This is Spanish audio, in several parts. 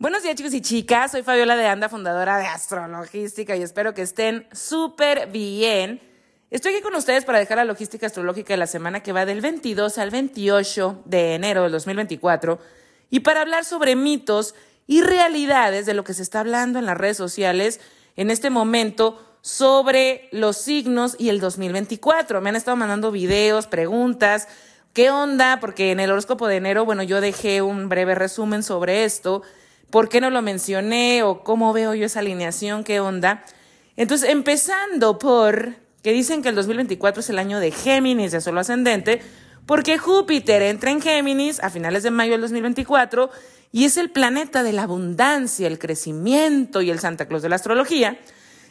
Buenos días chicos y chicas, soy Fabiola de Anda, fundadora de Astrologística y espero que estén súper bien. Estoy aquí con ustedes para dejar la logística astrológica de la semana que va del 22 al 28 de enero del 2024 y para hablar sobre mitos y realidades de lo que se está hablando en las redes sociales en este momento sobre los signos y el 2024. Me han estado mandando videos, preguntas, ¿qué onda? Porque en el horóscopo de enero, bueno, yo dejé un breve resumen sobre esto ¿Por qué no lo mencioné? ¿O cómo veo yo esa alineación? ¿Qué onda? Entonces, empezando por que dicen que el 2024 es el año de Géminis de solo ascendente, porque Júpiter entra en Géminis a finales de mayo del 2024 y es el planeta de la abundancia, el crecimiento y el Santa Claus de la astrología.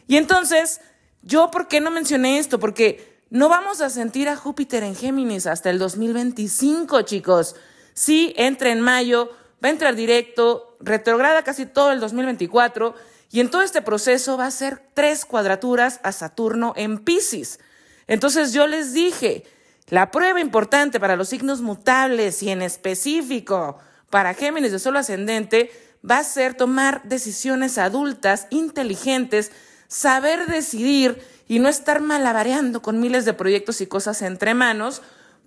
Y entonces, ¿yo por qué no mencioné esto? Porque no vamos a sentir a Júpiter en Géminis hasta el 2025, chicos. Sí, entra en mayo, va a entrar directo, retrograda casi todo el 2024 y en todo este proceso va a ser tres cuadraturas a Saturno en Pisces. Entonces yo les dije, la prueba importante para los signos mutables y en específico para Géminis de solo ascendente va a ser tomar decisiones adultas, inteligentes, saber decidir y no estar malabareando con miles de proyectos y cosas entre manos,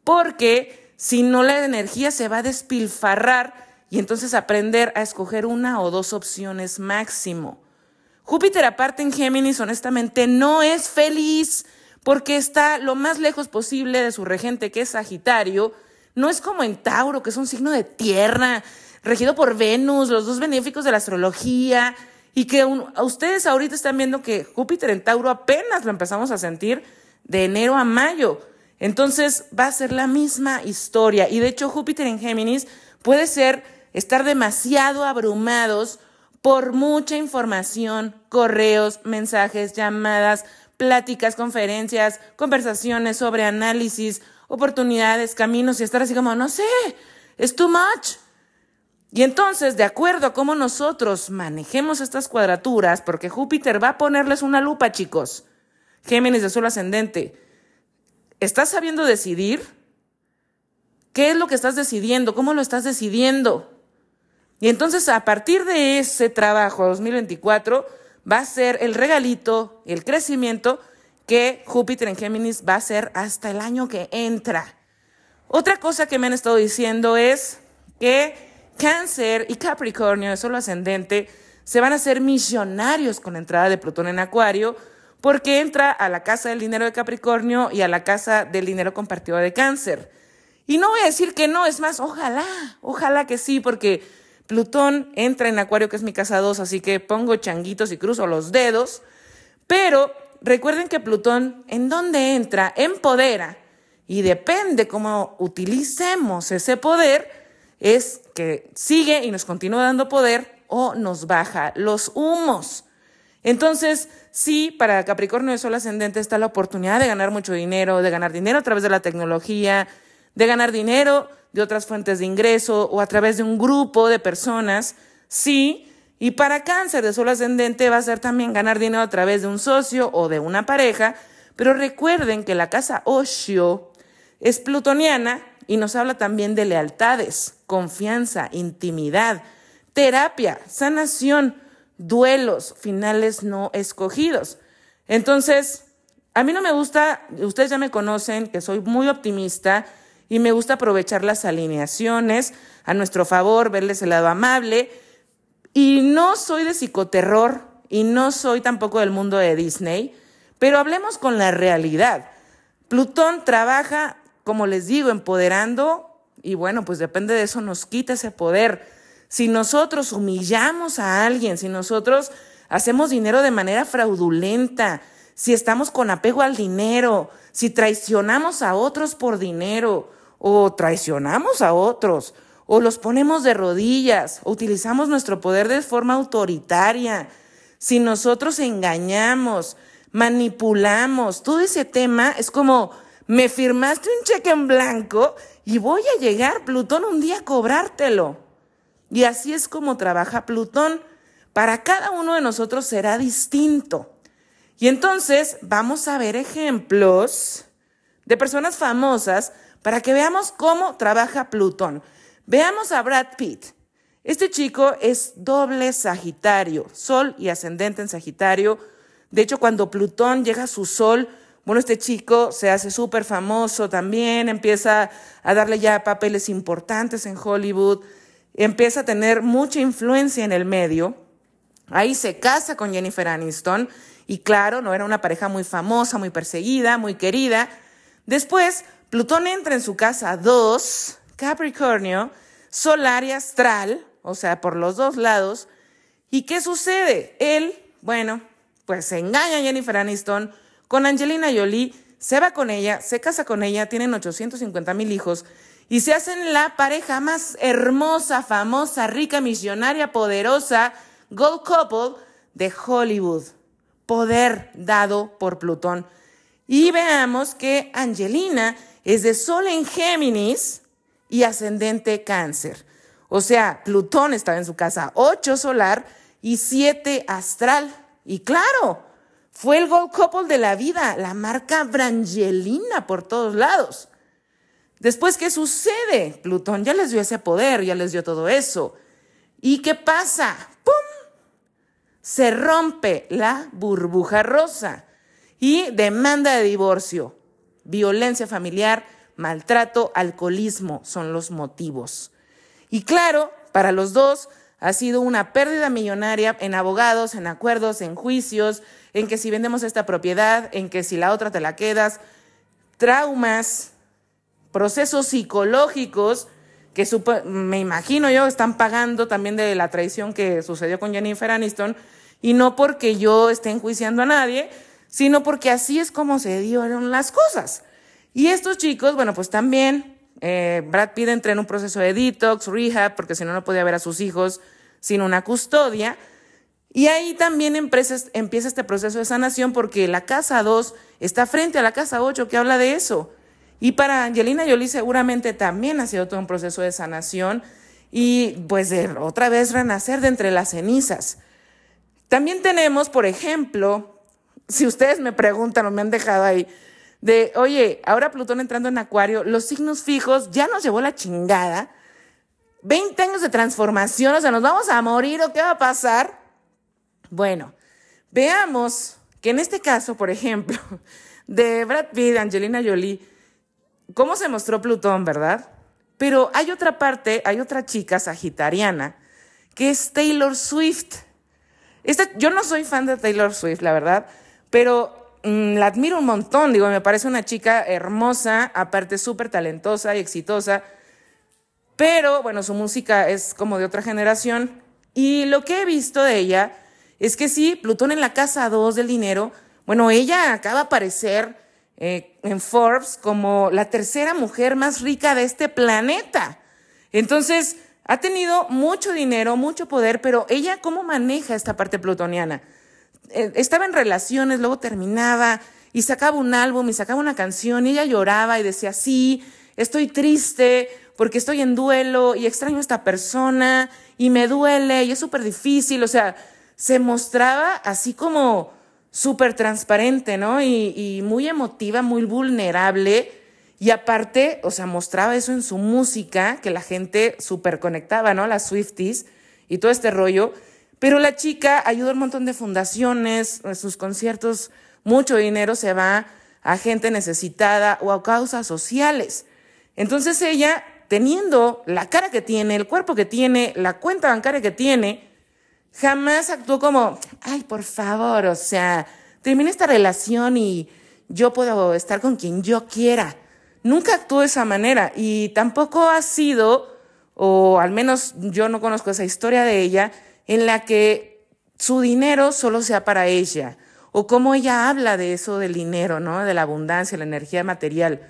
porque si no la energía se va a despilfarrar y entonces aprender a escoger una o dos opciones máximo. Júpiter aparte en Géminis honestamente no es feliz porque está lo más lejos posible de su regente que es Sagitario. No es como en Tauro, que es un signo de tierra, regido por Venus, los dos benéficos de la astrología, y que ustedes ahorita están viendo que Júpiter en Tauro apenas lo empezamos a sentir de enero a mayo. Entonces va a ser la misma historia. Y de hecho Júpiter en Géminis puede ser estar demasiado abrumados por mucha información, correos, mensajes, llamadas, pláticas, conferencias, conversaciones sobre análisis, oportunidades, caminos y estar así como, no sé, es too much. Y entonces, de acuerdo a cómo nosotros manejemos estas cuadraturas, porque Júpiter va a ponerles una lupa, chicos, Géminis de Sol ascendente, ¿estás sabiendo decidir? ¿Qué es lo que estás decidiendo? ¿Cómo lo estás decidiendo? Y entonces a partir de ese trabajo 2024 va a ser el regalito, el crecimiento que Júpiter en Géminis va a ser hasta el año que entra. Otra cosa que me han estado diciendo es que Cáncer y Capricornio, solo ascendente, se van a hacer millonarios con la entrada de Plutón en Acuario, porque entra a la casa del dinero de Capricornio y a la casa del dinero compartido de Cáncer. Y no voy a decir que no, es más, ojalá, ojalá que sí, porque Plutón entra en Acuario, que es mi casa 2, así que pongo changuitos y cruzo los dedos. Pero recuerden que Plutón, en donde entra, empodera. Y depende cómo utilicemos ese poder, es que sigue y nos continúa dando poder o nos baja los humos. Entonces, sí, para Capricornio de Sol ascendente está la oportunidad de ganar mucho dinero, de ganar dinero a través de la tecnología, de ganar dinero de otras fuentes de ingreso o a través de un grupo de personas, sí. Y para cáncer de sol ascendente va a ser también ganar dinero a través de un socio o de una pareja, pero recuerden que la casa Oshio es plutoniana y nos habla también de lealtades, confianza, intimidad, terapia, sanación, duelos, finales no escogidos. Entonces, a mí no me gusta, ustedes ya me conocen, que soy muy optimista, y me gusta aprovechar las alineaciones a nuestro favor, verles el lado amable. Y no soy de psicoterror y no soy tampoco del mundo de Disney, pero hablemos con la realidad. Plutón trabaja, como les digo, empoderando y bueno, pues depende de eso, nos quita ese poder. Si nosotros humillamos a alguien, si nosotros hacemos dinero de manera fraudulenta, si estamos con apego al dinero, si traicionamos a otros por dinero, o traicionamos a otros, o los ponemos de rodillas, o utilizamos nuestro poder de forma autoritaria, si nosotros engañamos, manipulamos, todo ese tema es como, me firmaste un cheque en blanco y voy a llegar, Plutón, un día a cobrártelo. Y así es como trabaja Plutón. Para cada uno de nosotros será distinto. Y entonces vamos a ver ejemplos de personas famosas para que veamos cómo trabaja Plutón. Veamos a Brad Pitt. Este chico es doble Sagitario, Sol y ascendente en Sagitario. De hecho, cuando Plutón llega a su Sol, bueno, este chico se hace súper famoso también, empieza a darle ya papeles importantes en Hollywood, empieza a tener mucha influencia en el medio. Ahí se casa con Jennifer Aniston y claro, no era una pareja muy famosa, muy perseguida, muy querida. Después, Plutón entra en su casa 2, Capricornio, solar y astral, o sea, por los dos lados. ¿Y qué sucede? Él, bueno, pues se engaña a Jennifer Aniston con Angelina Jolie, se va con ella, se casa con ella, tienen 850 mil hijos y se hacen la pareja más hermosa, famosa, rica, millonaria, poderosa, Gold Couple de Hollywood. Poder dado por Plutón. Y veamos que Angelina es de Sol en Géminis y ascendente Cáncer. O sea, Plutón estaba en su casa 8 solar y 7 astral. Y claro, fue el Gold Couple de la vida, la marca Brangelina por todos lados. Después, ¿qué sucede? Plutón ya les dio ese poder, ya les dio todo eso. ¿Y qué pasa? ¡Pum! Se rompe la burbuja rosa y demanda de divorcio. Violencia familiar, maltrato, alcoholismo son los motivos. Y claro, para los dos ha sido una pérdida millonaria en abogados, en acuerdos, en juicios, en que si vendemos esta propiedad, en que si la otra te la quedas, traumas, procesos psicológicos que me imagino yo están pagando también de la traición que sucedió con Jennifer Aniston y no porque yo esté enjuiciando a nadie, sino porque así es como se dieron las cosas. Y estos chicos, bueno, pues también eh, Brad Pitt entra en un proceso de detox, rehab, porque si no, no podía ver a sus hijos sin una custodia. Y ahí también empieza este proceso de sanación porque la casa 2 está frente a la casa 8 que habla de eso. Y para Angelina Jolie seguramente también ha sido todo un proceso de sanación y pues otra vez renacer de entre las cenizas. También tenemos, por ejemplo, si ustedes me preguntan o me han dejado ahí, de, oye, ahora Plutón entrando en Acuario, los signos fijos ya nos llevó la chingada. 20 años de transformación, o sea, nos vamos a morir o qué va a pasar. Bueno, veamos que en este caso, por ejemplo, de Brad Pitt, Angelina Jolie, cómo se mostró Plutón, ¿verdad? Pero hay otra parte, hay otra chica sagitariana, que es Taylor Swift. Esta, yo no soy fan de Taylor Swift, la verdad, pero Mm, la admiro un montón, digo, me parece una chica hermosa, aparte súper talentosa y exitosa, pero bueno, su música es como de otra generación y lo que he visto de ella es que sí, Plutón en la casa 2 del dinero, bueno, ella acaba de aparecer eh, en Forbes como la tercera mujer más rica de este planeta. Entonces, ha tenido mucho dinero, mucho poder, pero ella, ¿cómo maneja esta parte plutoniana? Eh, estaba en relaciones, luego terminaba y sacaba un álbum y sacaba una canción y ella lloraba y decía, sí, estoy triste porque estoy en duelo y extraño a esta persona y me duele y es súper difícil, o sea, se mostraba así como súper transparente, ¿no? Y, y, muy emotiva, muy vulnerable. Y aparte, o sea, mostraba eso en su música, que la gente súper conectaba, ¿no? Las Swifties y todo este rollo. Pero la chica ayuda un montón de fundaciones, en sus conciertos, mucho dinero se va a gente necesitada o a causas sociales. Entonces ella, teniendo la cara que tiene, el cuerpo que tiene, la cuenta bancaria que tiene, jamás actuó como, ay, por favor, o sea, termine esta relación y yo puedo estar con quien yo quiera. Nunca actuó de esa manera y tampoco ha sido, o al menos yo no conozco esa historia de ella, en la que su dinero solo sea para ella, o cómo ella habla de eso del dinero, ¿no? De la abundancia, la energía material.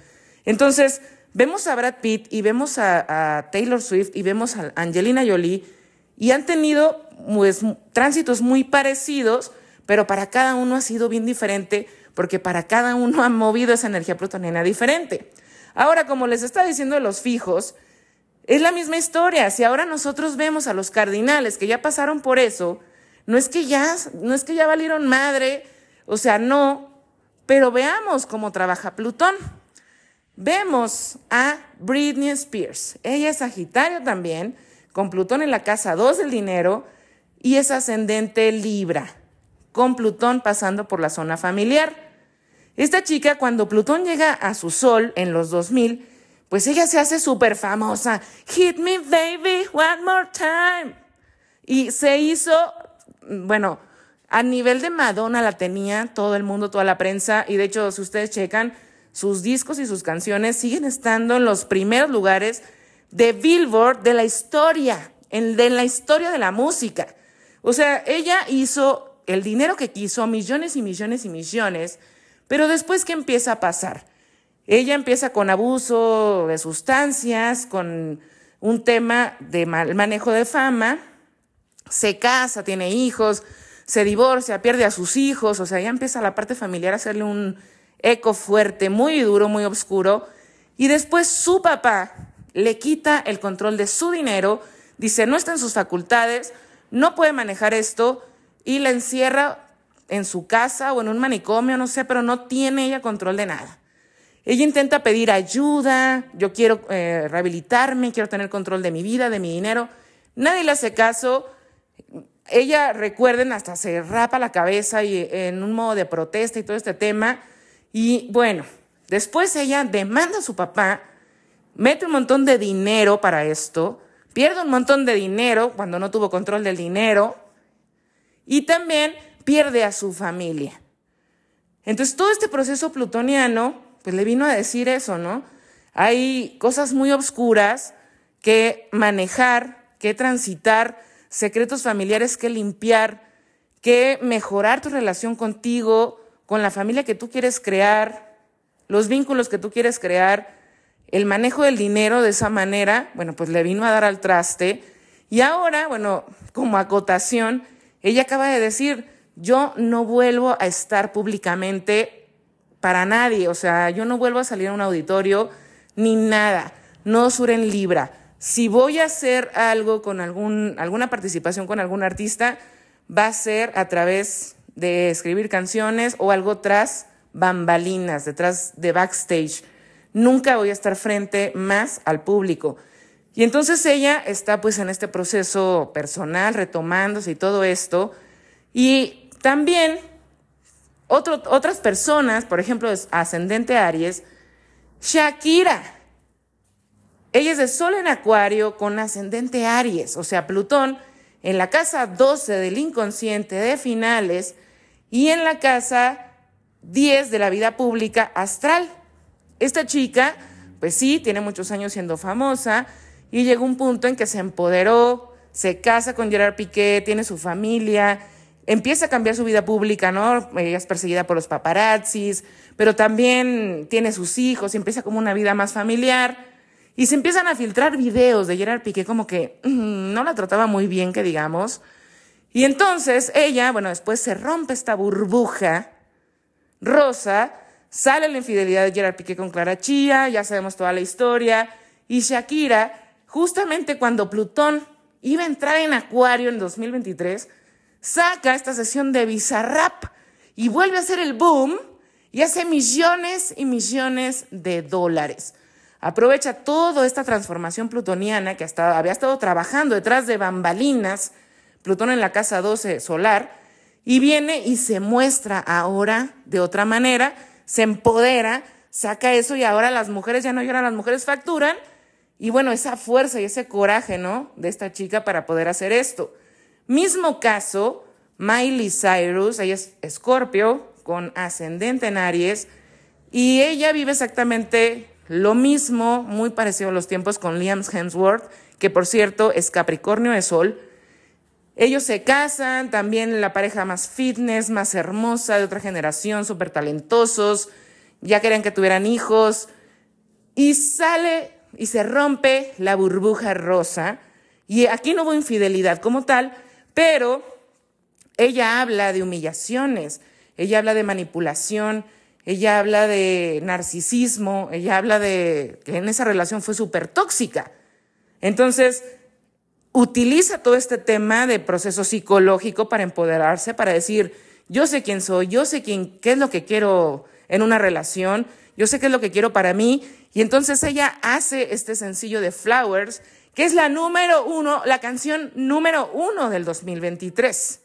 Entonces, vemos a Brad Pitt y vemos a, Taylor Swift y vemos a Angelina Jolie y han tenido pues, tránsitos muy parecidos, pero para cada uno ha sido bien diferente porque para cada uno ha movido esa energía plutoniana diferente. Ahora, como les está diciendo los fijos, es la misma historia. Si ahora nosotros vemos a los cardinales que ya pasaron por eso, no es que ya, no es que ya valieron madre, o sea, no, pero veamos cómo trabaja Plutón. Vemos a Britney Spears. Ella es Sagitario también, con Plutón en la casa 2 del dinero y es ascendente Libra, con Plutón pasando por la zona familiar. Esta chica, cuando Plutón llega a su sol en los 2000, pues ella se hace súper famosa. Hit me, baby, one more time. Y se hizo, bueno, a nivel de Madonna la tenía todo el mundo, toda la prensa. Y de hecho, si ustedes checan, sus discos y sus canciones siguen estando en los primeros lugares de Billboard de la historia, en, de la historia de la música. O sea, ella hizo el dinero que quiso, millones y millones y millones, pero después, ¿qué empieza a pasar? Ella empieza con abuso de sustancias, con un tema de mal manejo de fama, se casa, tiene hijos, se divorcia, pierde a sus hijos, o sea, ya empieza la parte familiar a hacerle un eco fuerte, muy duro, muy oscuro, y después su papá le quita el control de su dinero, dice, no está en sus facultades, no puede manejar esto, y la encierra en su casa o en un manicomio, no sé, pero no tiene ella control de nada. Ella intenta pedir ayuda, yo quiero eh, rehabilitarme, quiero tener control de mi vida, de mi dinero. Nadie le hace caso. Ella, recuerden, hasta se rapa la cabeza y en un modo de protesta y todo este tema. Y bueno, después ella demanda a su papá, mete un montón de dinero para esto, pierde un montón de dinero cuando no tuvo control del dinero y también pierde a su familia. Entonces, todo este proceso plutoniano pues le vino a decir eso, ¿no? Hay cosas muy obscuras que manejar, que transitar, secretos familiares que limpiar, que mejorar tu relación contigo, con la familia que tú quieres crear, los vínculos que tú quieres crear, el manejo del dinero de esa manera, bueno, pues le vino a dar al traste. Y ahora, bueno, como acotación, ella acaba de decir, yo no vuelvo a estar públicamente para nadie. O sea, yo no vuelvo a salir a un auditorio ni nada. No suren libra. Si voy a hacer algo con algún, alguna participación con algún artista, va a ser a través de escribir canciones o algo tras bambalinas, detrás de backstage. Nunca voy a estar frente más al público. Y entonces ella está pues en este proceso personal, retomándose y todo esto. Y también otras personas, por ejemplo, ascendente Aries, Shakira. Ella es de Sol en Acuario con ascendente Aries, o sea, Plutón en la casa 12 del inconsciente de finales y en la casa 10 de la vida pública astral. Esta chica, pues sí, tiene muchos años siendo famosa y llegó un punto en que se empoderó, se casa con Gerard Piqué, tiene su familia, empieza a cambiar su vida pública, ¿no? Ella es perseguida por los paparazzis, pero también tiene sus hijos y empieza como una vida más familiar. Y se empiezan a filtrar videos de Gerard Piqué como que mm, no la trataba muy bien, que digamos. Y entonces ella, bueno, después se rompe esta burbuja rosa, sale la infidelidad de Gerard Piqué con Clara Chía, ya sabemos toda la historia. Y Shakira, justamente cuando Plutón iba a entrar en Acuario en 2023, saca esta sesión de Bizarrap y vuelve a hacer el boom y hace millones y millones de dólares. Aprovecha toda esta transformación plutoniana que había estado trabajando detrás de bambalinas, Plutón en la casa 12 solar, y viene y se muestra ahora de otra manera, se empodera, saca eso y ahora las mujeres ya no lloran, las mujeres facturan. Y bueno, esa fuerza y ese coraje, ¿no? De esta chica para poder hacer esto. Mismo caso, Miley Cyrus, ella es escorpio con ascendente en Aries y ella vive exactamente lo mismo, muy parecido a los tiempos con Liam Hemsworth, que por cierto es Capricornio de Sol. Ellos se casan, también la pareja más fitness, más hermosa, de otra generación, súper talentosos, ya querían que tuvieran hijos, y sale y se rompe la burbuja rosa, y aquí no hubo infidelidad como tal, pero ella habla de humillaciones, ella habla de manipulación, ella habla de narcisismo, ella habla de que en esa relación fue súper tóxica. Entonces, utiliza todo este tema de proceso psicológico para empoderarse, para decir, yo sé quién soy, yo sé quién, qué es lo que quiero en una relación, yo sé qué es lo que quiero para mí. Y entonces ella hace este sencillo de Flowers que es la número uno, la canción número uno del 2023.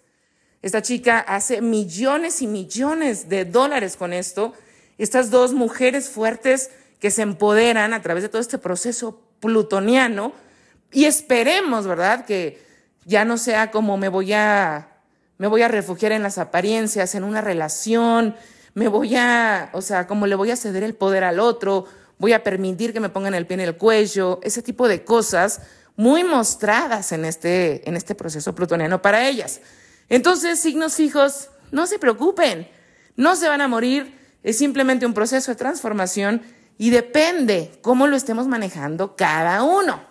Esta chica hace millones y millones de dólares con esto. Estas dos mujeres fuertes que se empoderan a través de todo este proceso plutoniano y esperemos, ¿verdad? Que ya no sea como me voy a me voy a refugiar en las apariencias, en una relación, me voy a, o sea, como le voy a ceder el poder al otro, voy a permitir que me pongan el pie en el cuello, ese tipo de cosas muy mostradas en este, en este proceso plutoniano para ellas. Entonces, signos fijos, no se preocupen, no se van a morir, es simplemente un proceso de transformación y depende cómo lo estemos manejando cada uno.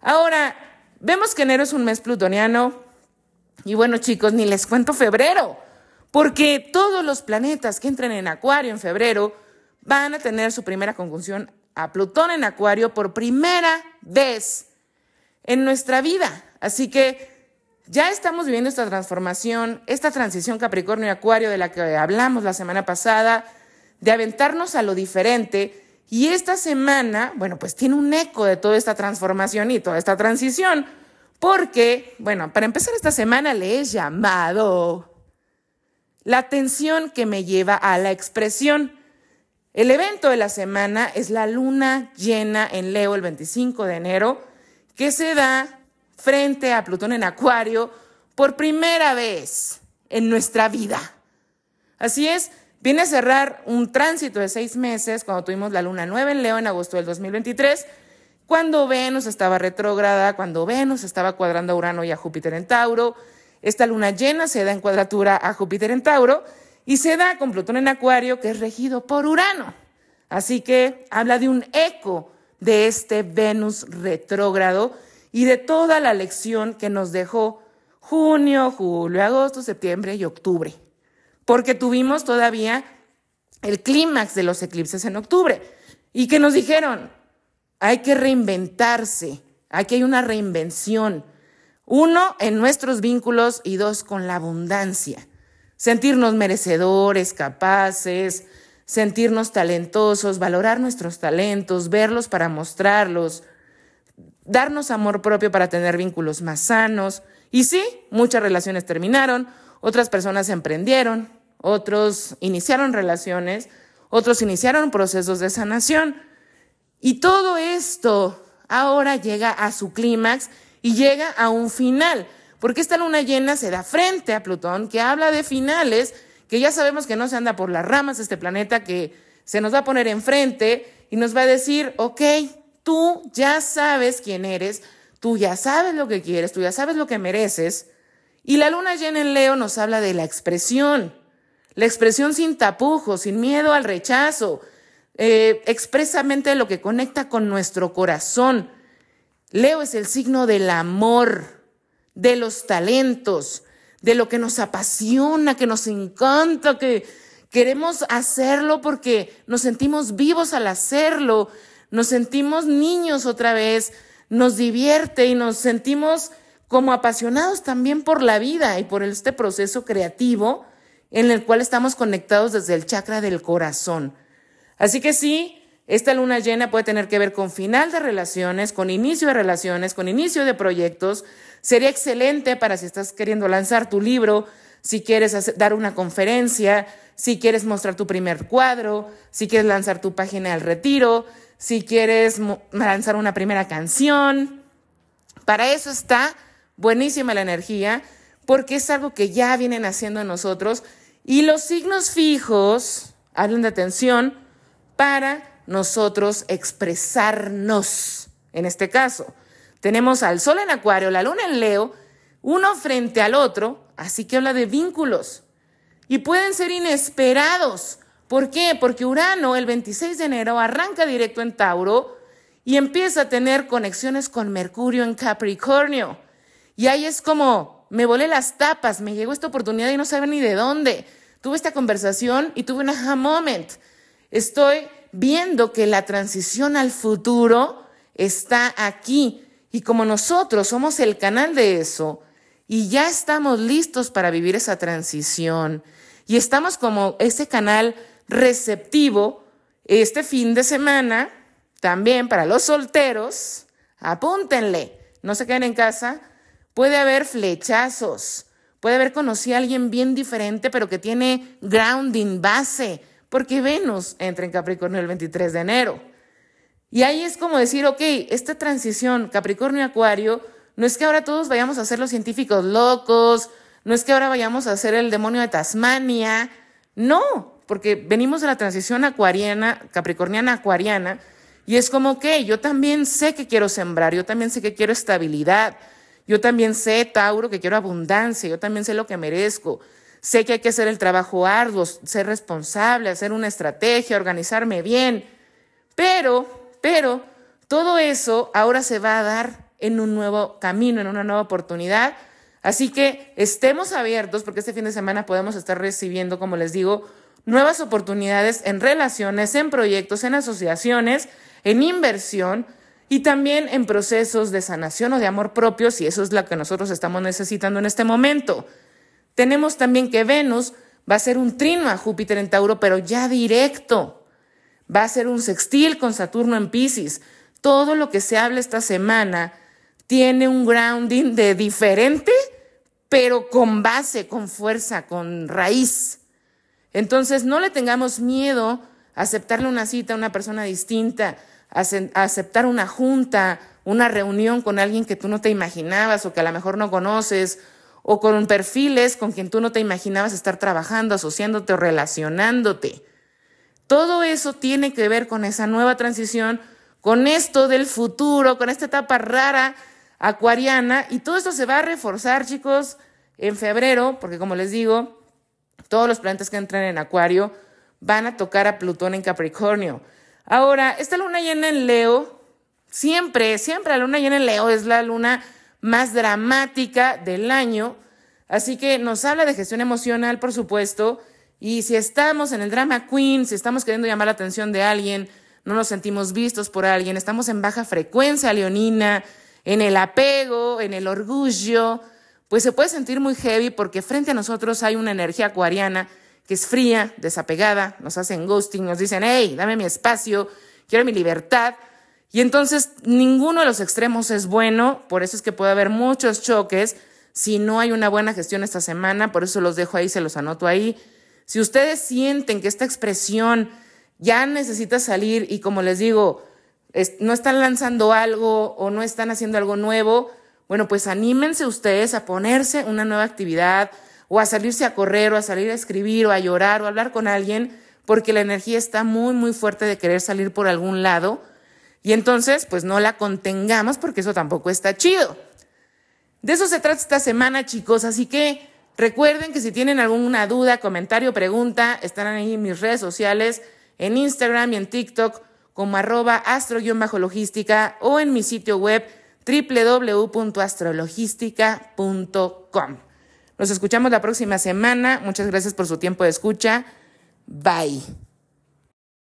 Ahora, vemos que enero es un mes plutoniano y bueno chicos, ni les cuento febrero, porque todos los planetas que entren en Acuario en febrero van a tener su primera conjunción a Plutón en Acuario por primera vez en nuestra vida. Así que ya estamos viviendo esta transformación, esta transición Capricornio y Acuario de la que hablamos la semana pasada, de aventarnos a lo diferente. Y esta semana, bueno, pues tiene un eco de toda esta transformación y toda esta transición, porque, bueno, para empezar esta semana le he llamado la atención que me lleva a la expresión. El evento de la semana es la luna llena en Leo el 25 de enero, que se da frente a Plutón en Acuario por primera vez en nuestra vida. Así es, viene a cerrar un tránsito de seis meses cuando tuvimos la luna nueva en Leo en agosto del 2023, cuando Venus estaba retrógrada, cuando Venus estaba cuadrando a Urano y a Júpiter en Tauro. Esta luna llena se da en cuadratura a Júpiter en Tauro y se da con Plutón en Acuario, que es regido por Urano. Así que habla de un eco de este Venus retrógrado y de toda la lección que nos dejó junio, julio, agosto, septiembre y octubre. Porque tuvimos todavía el clímax de los eclipses en octubre y que nos dijeron, hay que reinventarse, aquí hay una reinvención. Uno, en nuestros vínculos y dos, con la abundancia. Sentirnos merecedores, capaces, sentirnos talentosos, valorar nuestros talentos, verlos para mostrarlos, darnos amor propio para tener vínculos más sanos. Y sí, muchas relaciones terminaron, otras personas emprendieron, otros iniciaron relaciones, otros iniciaron procesos de sanación. Y todo esto ahora llega a su clímax y llega a un final, porque esta luna llena se da frente a Plutón, que habla de finales, que ya sabemos que no se anda por las ramas este planeta, que se nos va a poner enfrente y nos va a decir, ok, Tú ya sabes quién eres, tú ya sabes lo que quieres, tú ya sabes lo que mereces. Y la luna llena en Leo nos habla de la expresión, la expresión sin tapujos, sin miedo al rechazo, eh, expresamente lo que conecta con nuestro corazón. Leo es el signo del amor, de los talentos, de lo que nos apasiona, que nos encanta, que queremos hacerlo porque nos sentimos vivos al hacerlo, nos sentimos niños otra vez, nos divierte y nos sentimos como apasionados también por la vida y por este proceso creativo en el cual estamos conectados desde el chakra del corazón. Así que sí, esta luna llena puede tener que ver con final de relaciones, con inicio de relaciones, con inicio de proyectos. Sería excelente para si estás queriendo lanzar tu libro, si quieres dar una conferencia, si quieres mostrar tu primer cuadro, si quieres lanzar tu página al retiro, si quieres lanzar una primera canción. Para eso está buenísima la energía, porque es algo que ya vienen haciendo nosotros. Y los signos fijos hablan de atención para nosotros expresarnos. En este caso, tenemos al Sol en Acuario, la Luna en Leo, uno frente al otro, así que habla de vínculos. Y pueden ser inesperados, ¿Por qué? Porque Urano el 26 de enero arranca directo en Tauro y empieza a tener conexiones con Mercurio en Capricornio. Y ahí es como, me volé las tapas, me llegó esta oportunidad y no sabe ni de dónde. Tuve esta conversación y tuve un aha moment. Estoy viendo que la transición al futuro está aquí. Y como nosotros somos el canal de eso, y ya estamos listos para vivir esa transición, y estamos como ese canal receptivo este fin de semana, también para los solteros, apúntenle, no se queden en casa, puede haber flechazos, puede haber conocido a alguien bien diferente, pero que tiene grounding, base, porque Venus entra en Capricornio el 23 de enero. Y ahí es como decir, ok, esta transición Capricornio-Acuario, no es que ahora todos vayamos a ser los científicos locos, no es que ahora vayamos a ser el demonio de Tasmania, no, porque venimos de la transición acuariana, capricorniana-acuariana, y es como que yo también sé que quiero sembrar, yo también sé que quiero estabilidad, yo también sé, Tauro, que quiero abundancia, yo también sé lo que merezco, sé que hay que hacer el trabajo arduo, ser responsable, hacer una estrategia, organizarme bien, pero, pero, todo eso ahora se va a dar en un nuevo camino, en una nueva oportunidad. Así que estemos abiertos porque este fin de semana podemos estar recibiendo, como les digo, nuevas oportunidades en relaciones, en proyectos, en asociaciones, en inversión y también en procesos de sanación o de amor propio, si eso es lo que nosotros estamos necesitando en este momento. Tenemos también que Venus va a ser un trino a Júpiter en Tauro, pero ya directo. Va a ser un sextil con Saturno en Pisces. Todo lo que se habla esta semana tiene un grounding de diferente, pero con base, con fuerza, con raíz. Entonces, no le tengamos miedo a aceptarle una cita a una persona distinta, a aceptar una junta, una reunión con alguien que tú no te imaginabas o que a lo mejor no conoces, o con perfiles con quien tú no te imaginabas estar trabajando, asociándote o relacionándote. Todo eso tiene que ver con esa nueva transición, con esto del futuro, con esta etapa rara acuariana y todo esto se va a reforzar, chicos, en febrero, porque como les digo, todos los planetas que entran en Acuario van a tocar a Plutón en Capricornio. Ahora, esta luna llena en Leo, siempre, siempre la luna llena en Leo es la luna más dramática del año, así que nos habla de gestión emocional, por supuesto, y si estamos en el drama queen, si estamos queriendo llamar la atención de alguien, no nos sentimos vistos por alguien, estamos en baja frecuencia leonina, en el apego, en el orgullo, pues se puede sentir muy heavy porque frente a nosotros hay una energía acuariana que es fría, desapegada, nos hacen ghosting, nos dicen, hey, dame mi espacio, quiero mi libertad. Y entonces ninguno de los extremos es bueno, por eso es que puede haber muchos choques si no hay una buena gestión esta semana, por eso los dejo ahí, se los anoto ahí. Si ustedes sienten que esta expresión ya necesita salir y como les digo, no están lanzando algo o no están haciendo algo nuevo, bueno, pues anímense ustedes a ponerse una nueva actividad o a salirse a correr o a salir a escribir o a llorar o a hablar con alguien, porque la energía está muy, muy fuerte de querer salir por algún lado. Y entonces, pues no la contengamos porque eso tampoco está chido. De eso se trata esta semana, chicos. Así que recuerden que si tienen alguna duda, comentario, pregunta, estarán ahí en mis redes sociales, en Instagram y en TikTok como arroba astro-logística o en mi sitio web www.astrologística.com. Nos escuchamos la próxima semana. Muchas gracias por su tiempo de escucha. Bye.